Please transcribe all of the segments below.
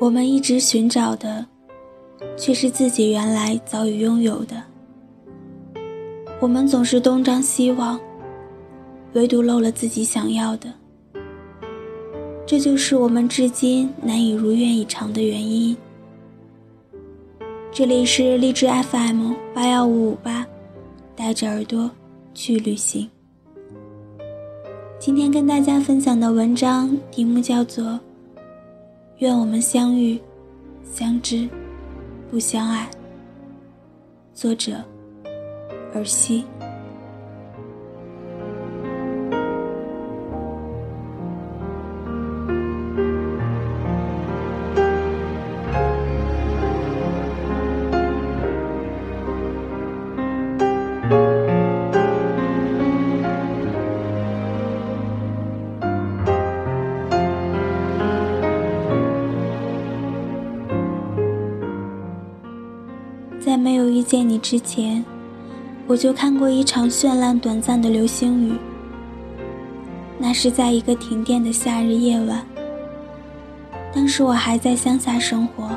我们一直寻找的，却是自己原来早已拥有的。我们总是东张西望，唯独漏了自己想要的。这就是我们至今难以如愿以偿的原因。这里是励志 FM 八幺五五八，带着耳朵去旅行。今天跟大家分享的文章题目叫做《愿我们相遇、相知、不相爱》，作者尔西。见你之前，我就看过一场绚烂短暂的流星雨。那是在一个停电的夏日夜晚，当时我还在乡下生活，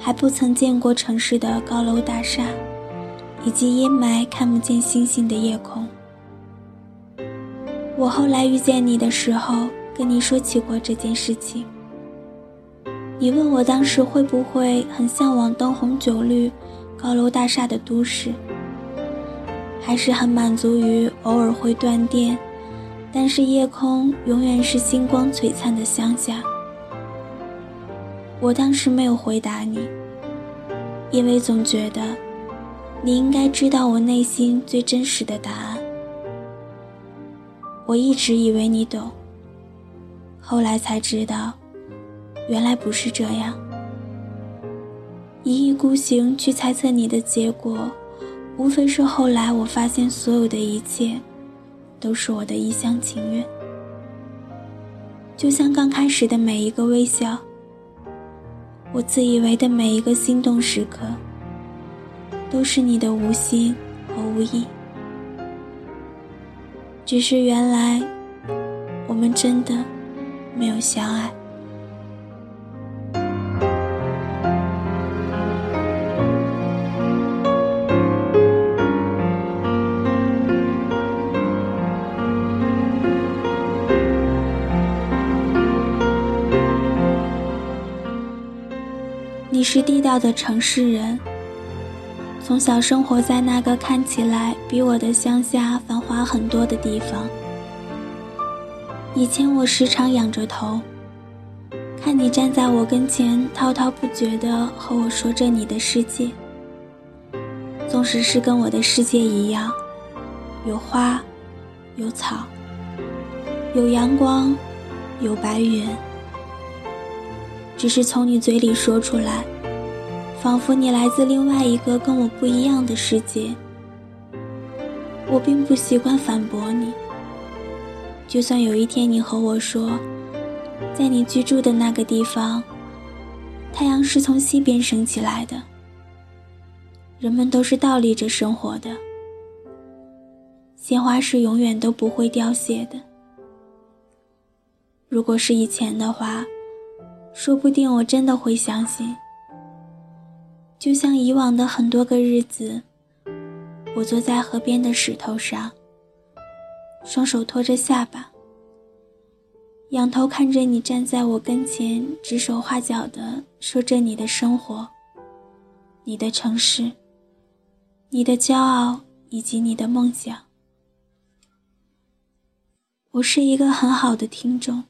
还不曾见过城市的高楼大厦，以及阴霾看不见星星的夜空。我后来遇见你的时候，跟你说起过这件事情。你问我当时会不会很向往灯红酒绿、高楼大厦的都市，还是很满足于偶尔会断电，但是夜空永远是星光璀璨的乡下？我当时没有回答你，因为总觉得你应该知道我内心最真实的答案。我一直以为你懂，后来才知道。原来不是这样，一意孤行去猜测你的结果，无非是后来我发现所有的一切，都是我的一厢情愿。就像刚开始的每一个微笑，我自以为的每一个心动时刻，都是你的无心和无意。只是原来，我们真的没有相爱。是地道的城市人，从小生活在那个看起来比我的乡下繁华很多的地方。以前我时常仰着头，看你站在我跟前，滔滔不绝地和我说着你的世界。纵使是跟我的世界一样，有花，有草，有阳光，有白云。只是从你嘴里说出来，仿佛你来自另外一个跟我不一样的世界。我并不习惯反驳你。就算有一天你和我说，在你居住的那个地方，太阳是从西边升起来的，人们都是倒立着生活的，鲜花是永远都不会凋谢的。如果是以前的话。说不定我真的会相信，就像以往的很多个日子，我坐在河边的石头上，双手托着下巴，仰头看着你站在我跟前，指手画脚的说着你的生活、你的城市、你的骄傲以及你的梦想。我是一个很好的听众。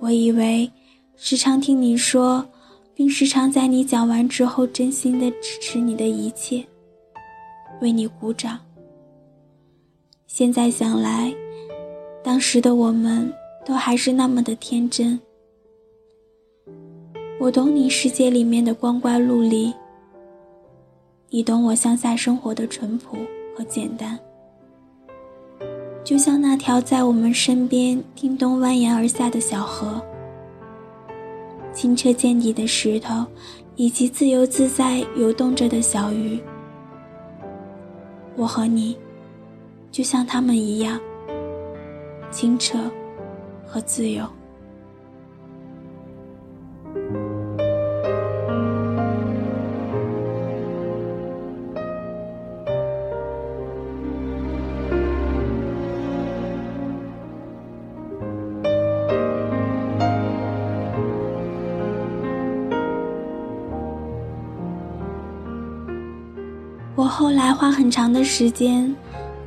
我以为，时常听你说，并时常在你讲完之后，真心的支持你的一切，为你鼓掌。现在想来，当时的我们都还是那么的天真。我懂你世界里面的光怪陆离，你懂我乡下生活的淳朴和简单。就像那条在我们身边叮咚蜿蜒而下的小河，清澈见底的石头，以及自由自在游动着的小鱼。我和你，就像他们一样，清澈和自由。我后来花很长的时间，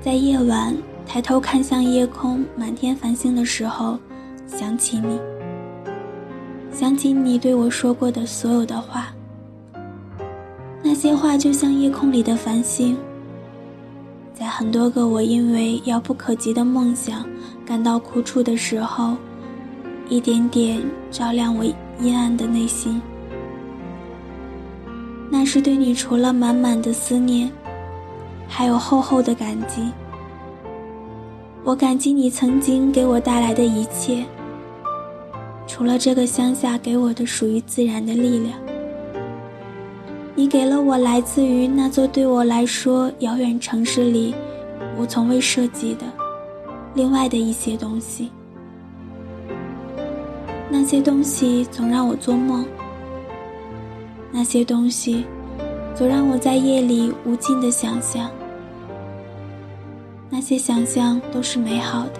在夜晚抬头看向夜空，满天繁星的时候，想起你，想起你对我说过的所有的话。那些话就像夜空里的繁星，在很多个我因为遥不可及的梦想感到苦楚的时候，一点点照亮我阴暗的内心。那是对你除了满满的思念，还有厚厚的感激。我感激你曾经给我带来的一切，除了这个乡下给我的属于自然的力量。你给了我来自于那座对我来说遥远城市里，我从未涉及的另外的一些东西。那些东西总让我做梦，那些东西总让我在夜里无尽的想象。那些想象都是美好的，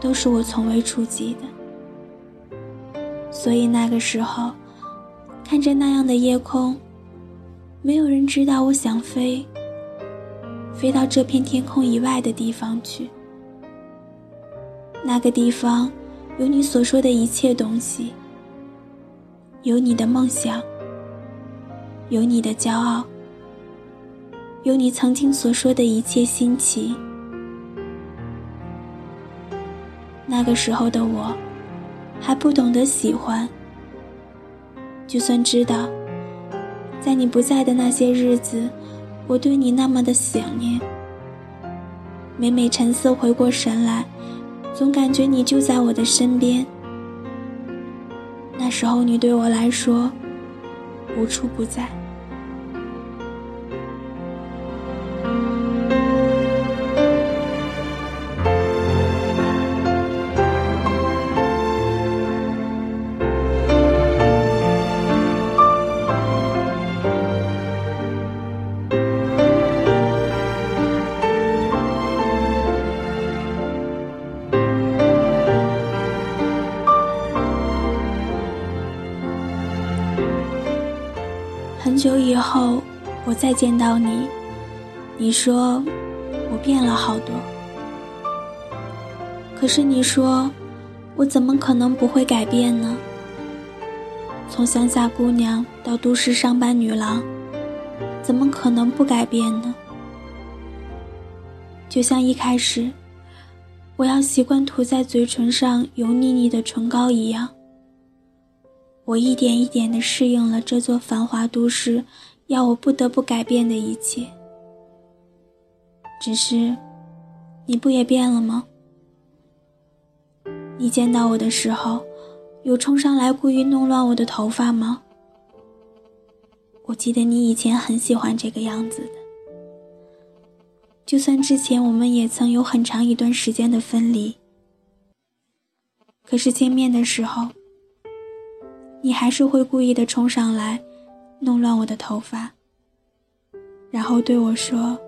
都是我从未触及的。所以那个时候。看着那样的夜空，没有人知道我想飞，飞到这片天空以外的地方去。那个地方有你所说的一切东西，有你的梦想，有你的骄傲，有你曾经所说的一切新奇。那个时候的我，还不懂得喜欢。就算知道，在你不在的那些日子，我对你那么的想念。每每沉思回过神来，总感觉你就在我的身边。那时候你对我来说，无处不在。再见到你，你说我变了好多。可是你说，我怎么可能不会改变呢？从乡下姑娘到都市上班女郎，怎么可能不改变呢？就像一开始，我要习惯涂在嘴唇上油腻腻的唇膏一样。我一点一点的适应了这座繁华都市，要我不得不改变的一切。只是，你不也变了吗？你见到我的时候，有冲上来故意弄乱我的头发吗？我记得你以前很喜欢这个样子的。就算之前我们也曾有很长一段时间的分离，可是见面的时候。你还是会故意的冲上来，弄乱我的头发，然后对我说：“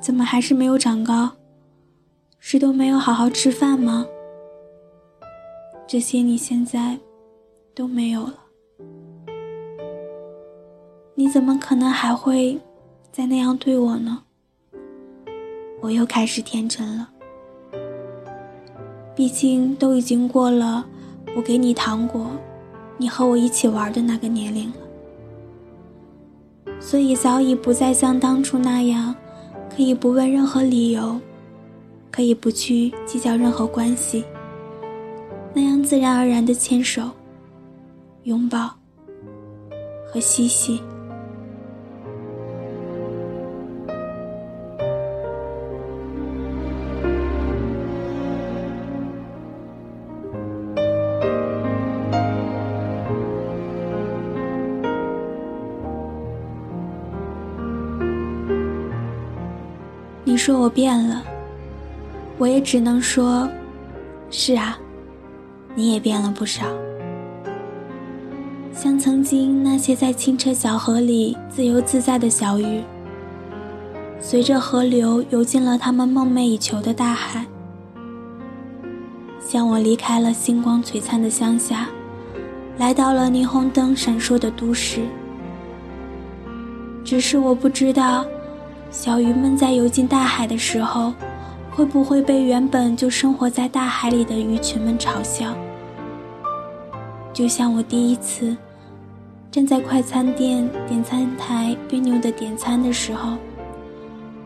怎么还是没有长高？是都没有好好吃饭吗？”这些你现在都没有了，你怎么可能还会再那样对我呢？我又开始天真了，毕竟都已经过了。我给你糖果，你和我一起玩的那个年龄了，所以早已不再像当初那样，可以不问任何理由，可以不去计较任何关系，那样自然而然的牵手、拥抱和嬉戏。说我变了，我也只能说，是啊，你也变了不少。像曾经那些在清澈小河里自由自在的小鱼，随着河流游进了他们梦寐以求的大海。像我离开了星光璀璨的乡下，来到了霓虹灯闪烁的都市。只是我不知道，小鱼们在游进大海的时候，会不会被原本就生活在大海里的鱼群们嘲笑。就像我第一次站在快餐店点餐台别扭的点餐的时候，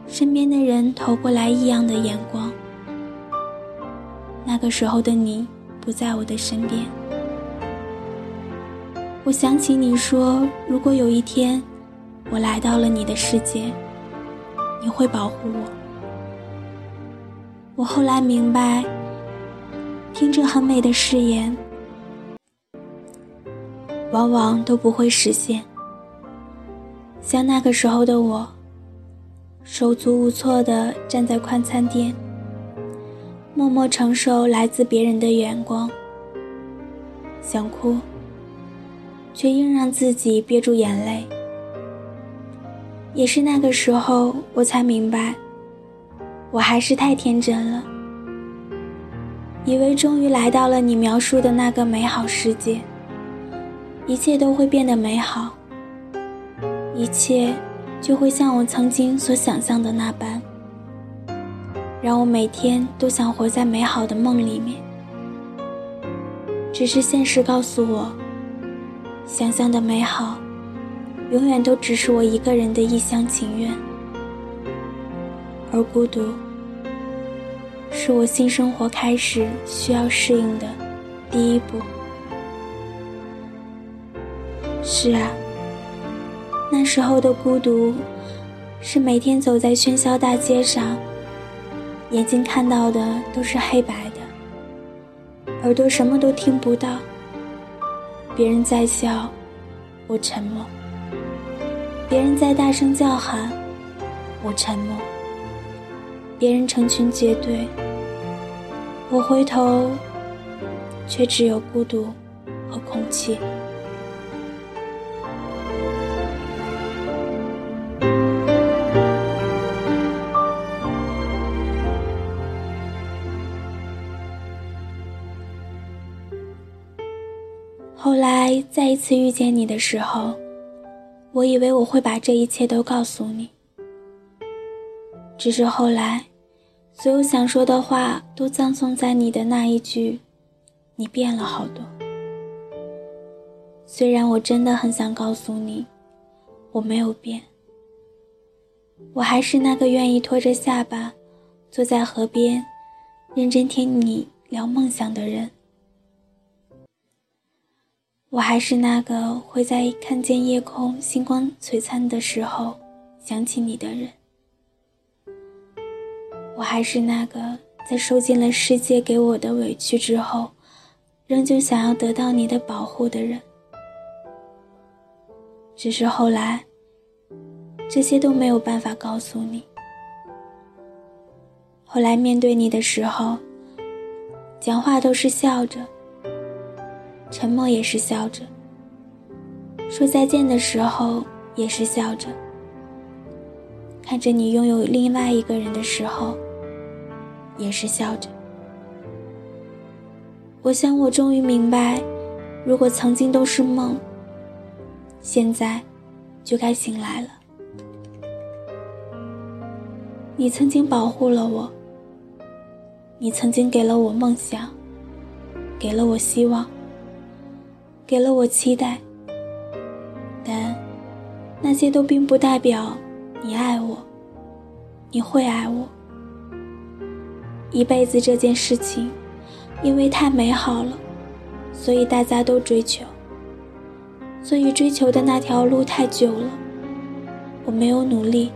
身边的人投过来异样的眼光。那个时候的你不在我的身边。我想起你说，如果有一天我来到了你的世界，你会保护我。我后来明白，听着很美的誓言，往往都不会实现。像那个时候的我，手足无措地站在快餐店，默默承受来自别人的眼光，想哭。却硬让自己憋住眼泪。也是那个时候，我才明白，我还是太天真了，以为终于来到了你描述的那个美好世界，一切都会变得美好，一切就会像我曾经所想象的那般，让我每天都想活在美好的梦里面。只是现实告诉我。想象的美好，永远都只是我一个人的一厢情愿，而孤独，是我新生活开始需要适应的第一步。是啊，那时候的孤独，是每天走在喧嚣大街上，眼睛看到的都是黑白的，耳朵什么都听不到。别人在笑，我沉默；别人在大声叫喊，我沉默；别人成群结队，我回头，却只有孤独和空气。后来再一次遇见你的时候，我以为我会把这一切都告诉你。只是后来，所有想说的话都葬送在你的那一句：“你变了好多。”虽然我真的很想告诉你，我没有变，我还是那个愿意拖着下巴，坐在河边，认真听你聊梦想的人。我还是那个会在看见夜空星光璀璨的时候想起你的人。我还是那个在受尽了世界给我的委屈之后，仍旧想要得到你的保护的人。只是后来，这些都没有办法告诉你。后来面对你的时候，讲话都是笑着。沉默也是笑着，说再见的时候也是笑着。看着你拥有另外一个人的时候，也是笑着。我想，我终于明白，如果曾经都是梦，现在就该醒来了。你曾经保护了我，你曾经给了我梦想，给了我希望。给了我期待，但那些都并不代表你爱我，你会爱我。一辈子这件事情，因为太美好了，所以大家都追求。所以追求的那条路太久了，我没有努力，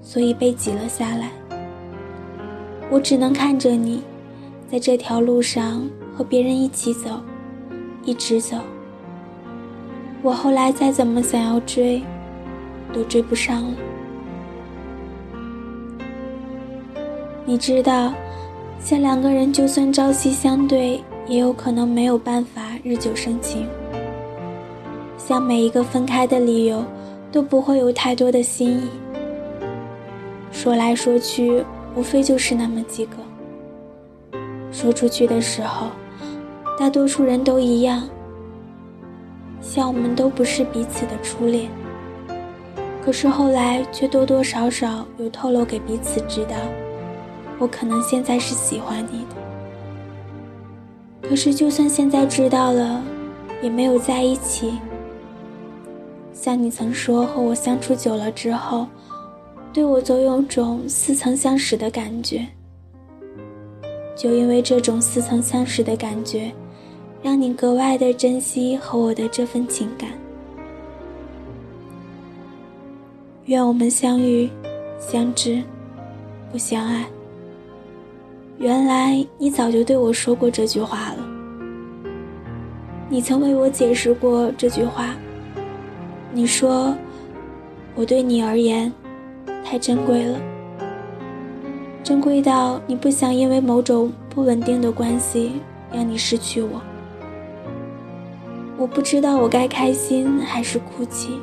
所以被挤了下来。我只能看着你，在这条路上和别人一起走。一直走，我后来再怎么想要追，都追不上了。你知道，像两个人就算朝夕相对，也有可能没有办法日久生情。像每一个分开的理由，都不会有太多的新意。说来说去，无非就是那么几个。说出去的时候。大多数人都一样，像我们都不是彼此的初恋。可是后来却多多少少有透露给彼此知道，我可能现在是喜欢你的。可是就算现在知道了，也没有在一起。像你曾说，和我相处久了之后，对我总有种似曾相识的感觉。就因为这种似曾相识的感觉，让你格外的珍惜和我的这份情感。愿我们相遇、相知、不相爱。原来你早就对我说过这句话了。你曾为我解释过这句话。你说，我对你而言太珍贵了，珍贵到你不想因为某种不稳定的关系让你失去我。我不知道我该开心还是哭泣。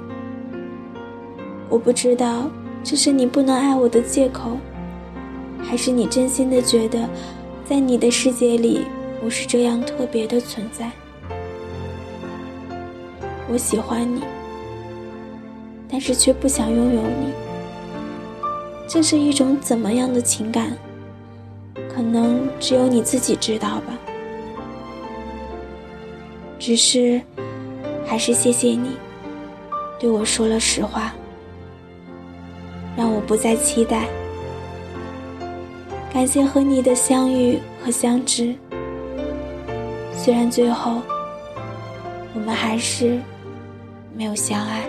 我不知道这是你不能爱我的借口，还是你真心的觉得，在你的世界里我是这样特别的存在。我喜欢你，但是却不想拥有你。这是一种怎么样的情感？可能只有你自己知道吧。只是，还是谢谢你，对我说了实话。让我不再期待。感谢和你的相遇和相知，虽然最后我们还是没有相爱。